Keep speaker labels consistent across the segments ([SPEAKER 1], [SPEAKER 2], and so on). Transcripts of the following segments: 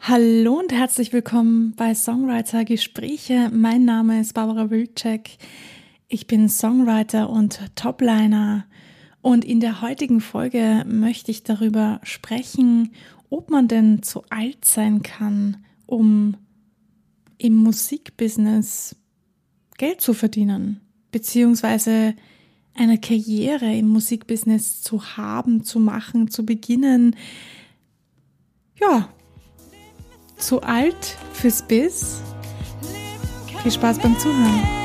[SPEAKER 1] Hallo und herzlich willkommen bei Songwriter Gespräche. Mein Name ist Barbara Wilczek. Ich bin Songwriter und Topliner und in der heutigen Folge möchte ich darüber sprechen, ob man denn zu alt sein kann, um im Musikbusiness Geld zu verdienen, beziehungsweise eine Karriere im Musikbusiness zu haben, zu machen, zu beginnen. Ja, zu alt fürs Biss? Viel Spaß beim Zuhören.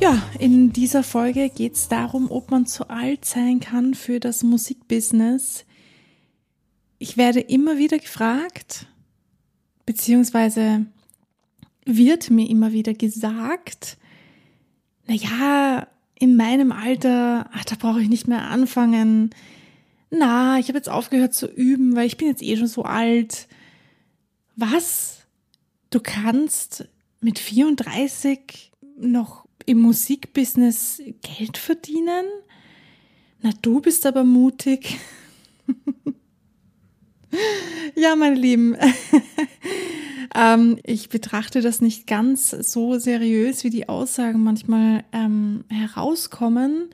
[SPEAKER 1] Ja, in dieser Folge geht es darum, ob man zu alt sein kann für das Musikbusiness. Ich werde immer wieder gefragt, beziehungsweise wird mir immer wieder gesagt, na ja, in meinem Alter, ach, da brauche ich nicht mehr anfangen. Na, ich habe jetzt aufgehört zu üben, weil ich bin jetzt eh schon so alt. Was? Du kannst mit 34 noch im Musikbusiness Geld verdienen? Na, du bist aber mutig. Ja, meine Lieben, ähm, ich betrachte das nicht ganz so seriös, wie die Aussagen manchmal ähm, herauskommen,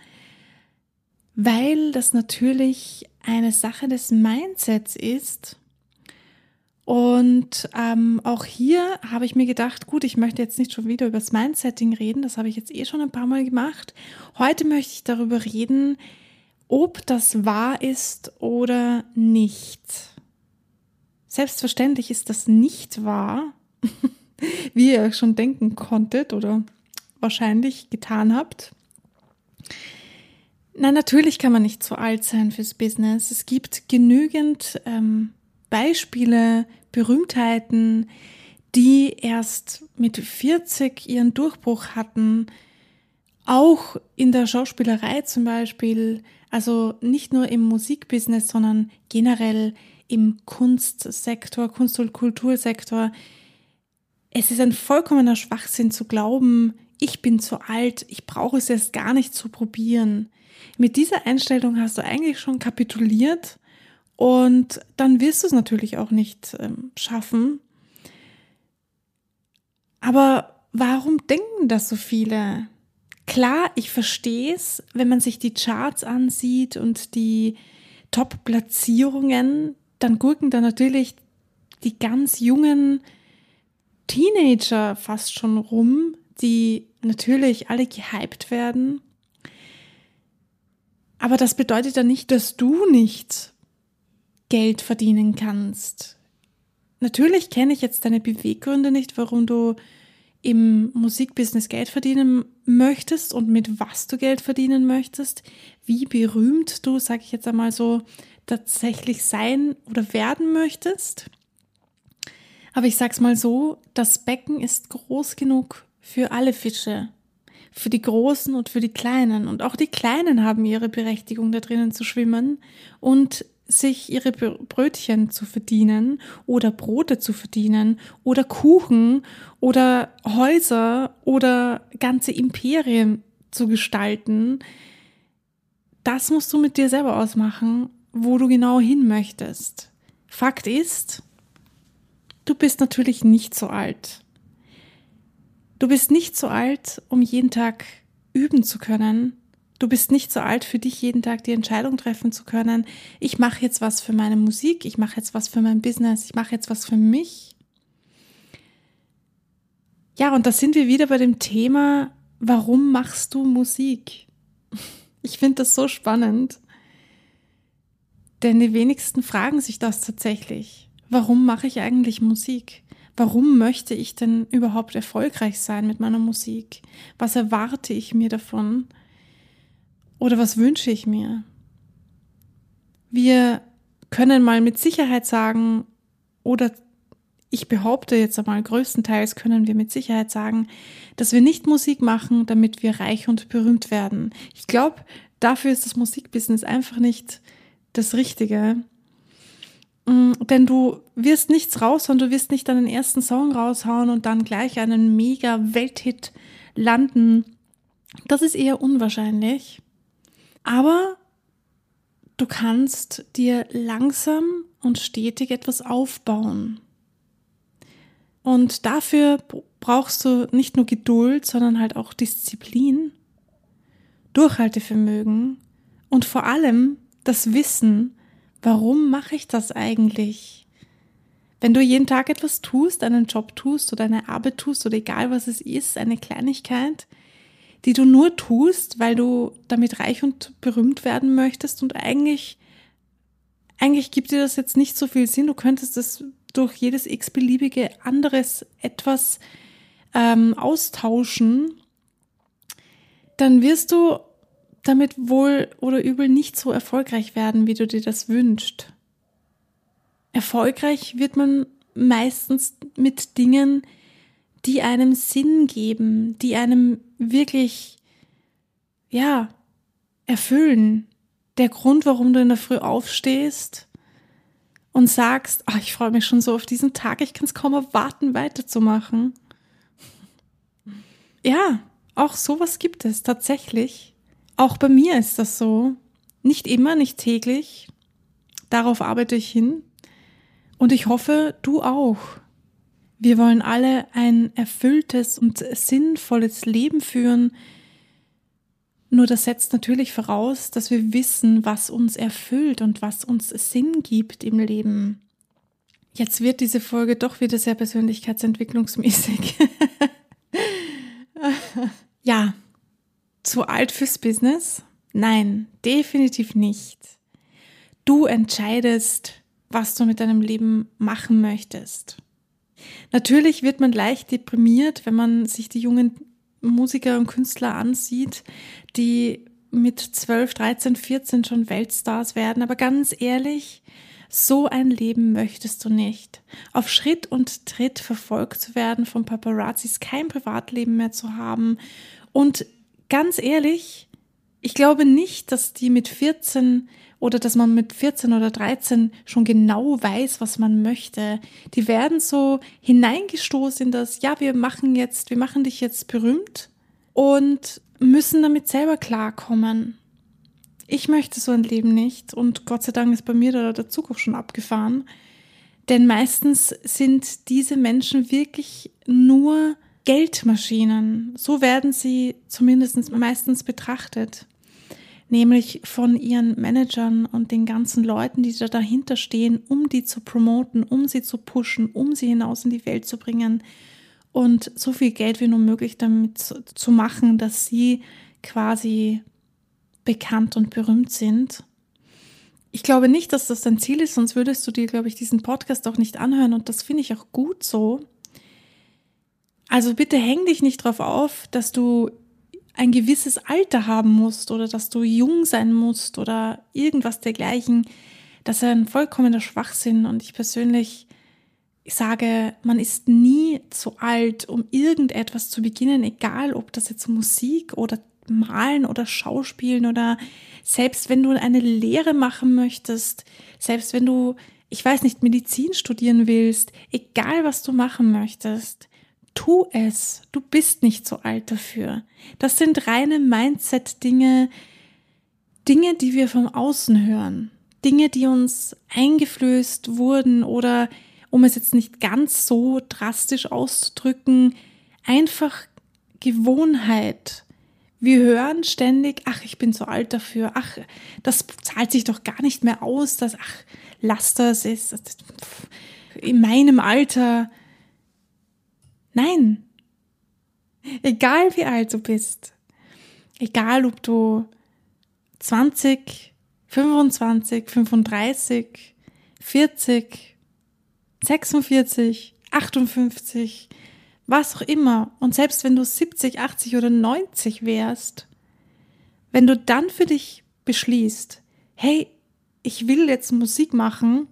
[SPEAKER 1] weil das natürlich eine Sache des Mindsets ist. Und ähm, auch hier habe ich mir gedacht, gut, ich möchte jetzt nicht schon wieder über das Mindsetting reden, das habe ich jetzt eh schon ein paar Mal gemacht. Heute möchte ich darüber reden, ob das wahr ist oder nicht. Selbstverständlich ist das nicht wahr, wie ihr schon denken konntet oder wahrscheinlich getan habt. Na, natürlich kann man nicht zu alt sein fürs Business. Es gibt genügend ähm, Beispiele, Berühmtheiten, die erst mit 40 ihren Durchbruch hatten, auch in der Schauspielerei zum Beispiel, also nicht nur im Musikbusiness, sondern generell im Kunstsektor, Kunst- und Kultursektor. Es ist ein vollkommener Schwachsinn zu glauben, ich bin zu alt, ich brauche es erst gar nicht zu probieren. Mit dieser Einstellung hast du eigentlich schon kapituliert und dann wirst du es natürlich auch nicht ähm, schaffen. Aber warum denken das so viele? Klar, ich verstehe es, wenn man sich die Charts ansieht und die Top-Platzierungen, dann gurken da natürlich die ganz jungen Teenager fast schon rum, die natürlich alle gehypt werden. Aber das bedeutet ja nicht, dass du nicht Geld verdienen kannst. Natürlich kenne ich jetzt deine Beweggründe nicht, warum du im Musikbusiness Geld verdienen möchtest und mit was du Geld verdienen möchtest, wie berühmt du, sage ich jetzt einmal so, tatsächlich sein oder werden möchtest. Aber ich sag's mal so, das Becken ist groß genug für alle Fische. Für die Großen und für die Kleinen. Und auch die Kleinen haben ihre Berechtigung, da drinnen zu schwimmen und sich ihre Brötchen zu verdienen oder Brote zu verdienen oder Kuchen oder Häuser oder ganze Imperien zu gestalten. Das musst du mit dir selber ausmachen wo du genau hin möchtest. Fakt ist, du bist natürlich nicht so alt. Du bist nicht so alt, um jeden Tag üben zu können. Du bist nicht so alt für dich, jeden Tag die Entscheidung treffen zu können. Ich mache jetzt was für meine Musik, ich mache jetzt was für mein Business, ich mache jetzt was für mich. Ja, und da sind wir wieder bei dem Thema, warum machst du Musik? Ich finde das so spannend. Denn die wenigsten fragen sich das tatsächlich. Warum mache ich eigentlich Musik? Warum möchte ich denn überhaupt erfolgreich sein mit meiner Musik? Was erwarte ich mir davon? Oder was wünsche ich mir? Wir können mal mit Sicherheit sagen, oder ich behaupte jetzt einmal, größtenteils können wir mit Sicherheit sagen, dass wir nicht Musik machen, damit wir reich und berühmt werden. Ich glaube, dafür ist das Musikbusiness einfach nicht das Richtige. Mm, denn du wirst nichts raushauen, du wirst nicht deinen ersten Song raushauen und dann gleich einen mega Welthit landen. Das ist eher unwahrscheinlich. Aber du kannst dir langsam und stetig etwas aufbauen. Und dafür brauchst du nicht nur Geduld, sondern halt auch Disziplin, Durchhaltevermögen und vor allem das Wissen, warum mache ich das eigentlich? Wenn du jeden Tag etwas tust, einen Job tust oder eine Arbeit tust oder egal was es ist, eine Kleinigkeit, die du nur tust, weil du damit reich und berühmt werden möchtest und eigentlich, eigentlich gibt dir das jetzt nicht so viel Sinn. Du könntest es durch jedes x-beliebige anderes etwas ähm, austauschen, dann wirst du damit wohl oder übel nicht so erfolgreich werden, wie du dir das wünschst. Erfolgreich wird man meistens mit Dingen, die einem Sinn geben, die einem wirklich, ja, erfüllen. Der Grund, warum du in der Früh aufstehst und sagst, oh, ich freue mich schon so auf diesen Tag, ich kann es kaum erwarten, weiterzumachen. Ja, auch sowas gibt es tatsächlich. Auch bei mir ist das so. Nicht immer, nicht täglich. Darauf arbeite ich hin. Und ich hoffe, du auch. Wir wollen alle ein erfülltes und sinnvolles Leben führen. Nur das setzt natürlich voraus, dass wir wissen, was uns erfüllt und was uns Sinn gibt im Leben. Jetzt wird diese Folge doch wieder sehr persönlichkeitsentwicklungsmäßig. ja, zu alt fürs Business? Nein, definitiv nicht. Du entscheidest, was du mit deinem Leben machen möchtest. Natürlich wird man leicht deprimiert, wenn man sich die jungen Musiker und Künstler ansieht, die mit 12, 13, 14 schon Weltstars werden. Aber ganz ehrlich, so ein Leben möchtest du nicht. Auf Schritt und Tritt verfolgt zu werden von Paparazzis, kein Privatleben mehr zu haben und ganz ehrlich, ich glaube nicht, dass die mit 14 oder dass man mit 14 oder 13 schon genau weiß, was man möchte. Die werden so hineingestoßen in das, ja, wir machen jetzt, wir machen dich jetzt berühmt und müssen damit selber klarkommen. Ich möchte so ein Leben nicht und Gott sei Dank ist bei mir da der Zug auch schon abgefahren. Denn meistens sind diese Menschen wirklich nur Geldmaschinen. So werden sie zumindest meistens betrachtet. Nämlich von ihren Managern und den ganzen Leuten, die da dahinter stehen, um die zu promoten, um sie zu pushen, um sie hinaus in die Welt zu bringen und so viel Geld wie nur möglich damit zu machen, dass sie quasi bekannt und berühmt sind. Ich glaube nicht, dass das dein Ziel ist, sonst würdest du dir, glaube ich, diesen Podcast auch nicht anhören und das finde ich auch gut so. Also bitte häng dich nicht drauf auf, dass du ein gewisses Alter haben musst oder dass du jung sein musst oder irgendwas dergleichen. Das ist ein vollkommener Schwachsinn und ich persönlich sage, man ist nie zu alt, um irgendetwas zu beginnen, egal ob das jetzt Musik oder Malen oder Schauspielen oder selbst wenn du eine Lehre machen möchtest, selbst wenn du, ich weiß nicht, Medizin studieren willst, egal was du machen möchtest, tu es. Du bist nicht so alt dafür. Das sind reine Mindset-Dinge, Dinge, die wir vom Außen hören. Dinge, die uns eingeflößt wurden oder, um es jetzt nicht ganz so drastisch auszudrücken, einfach Gewohnheit. Wir hören ständig, ach, ich bin zu alt dafür, ach, das zahlt sich doch gar nicht mehr aus, das, ach, lass das, ist in meinem Alter, Nein. Egal wie alt du bist. Egal ob du 20, 25, 35, 40, 46, 58, was auch immer. Und selbst wenn du 70, 80 oder 90 wärst, wenn du dann für dich beschließt, hey, ich will jetzt Musik machen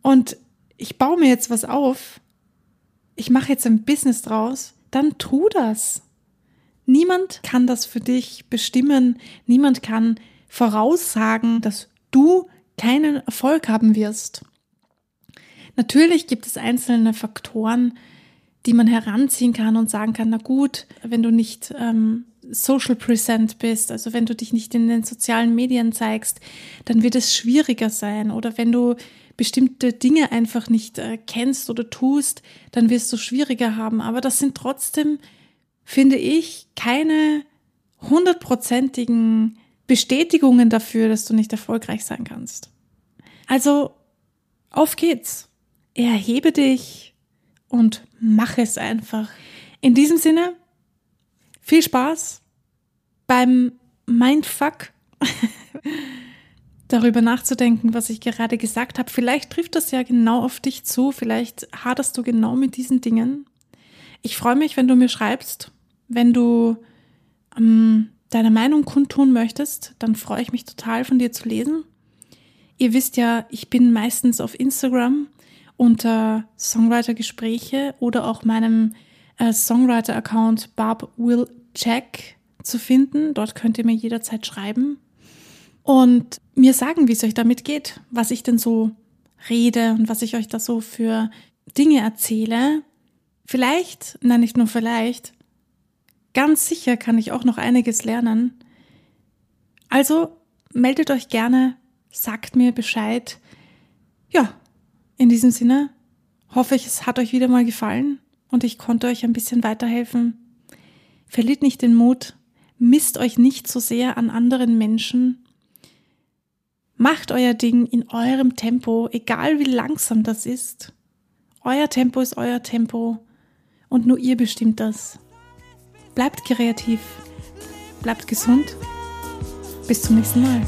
[SPEAKER 1] und ich baue mir jetzt was auf, ich mache jetzt ein Business draus, dann tu das. Niemand kann das für dich bestimmen. Niemand kann voraussagen, dass du keinen Erfolg haben wirst. Natürlich gibt es einzelne Faktoren, die man heranziehen kann und sagen kann, na gut, wenn du nicht ähm, social present bist, also wenn du dich nicht in den sozialen Medien zeigst, dann wird es schwieriger sein. Oder wenn du bestimmte Dinge einfach nicht äh, kennst oder tust, dann wirst du schwieriger haben. Aber das sind trotzdem, finde ich, keine hundertprozentigen Bestätigungen dafür, dass du nicht erfolgreich sein kannst. Also, auf geht's. Erhebe dich und mach es einfach. In diesem Sinne, viel Spaß beim Mindfuck darüber nachzudenken, was ich gerade gesagt habe. Vielleicht trifft das ja genau auf dich zu, vielleicht haderst du genau mit diesen Dingen. Ich freue mich, wenn du mir schreibst, wenn du ähm, deine Meinung kundtun möchtest, dann freue ich mich total von dir zu lesen. Ihr wisst ja, ich bin meistens auf Instagram unter Songwriter-Gespräche oder auch meinem äh, Songwriter-Account Barb Will Check zu finden. Dort könnt ihr mir jederzeit schreiben und mir sagen, wie es euch damit geht, was ich denn so rede und was ich euch da so für Dinge erzähle. Vielleicht, nein, nicht nur vielleicht, ganz sicher kann ich auch noch einiges lernen. Also meldet euch gerne, sagt mir Bescheid. Ja, in diesem Sinne hoffe ich, es hat euch wieder mal gefallen und ich konnte euch ein bisschen weiterhelfen. Verliert nicht den Mut, misst euch nicht so sehr an anderen Menschen. Macht euer Ding in eurem Tempo, egal wie langsam das ist. Euer Tempo ist euer Tempo und nur ihr bestimmt das. Bleibt kreativ, bleibt gesund. Bis zum nächsten Mal.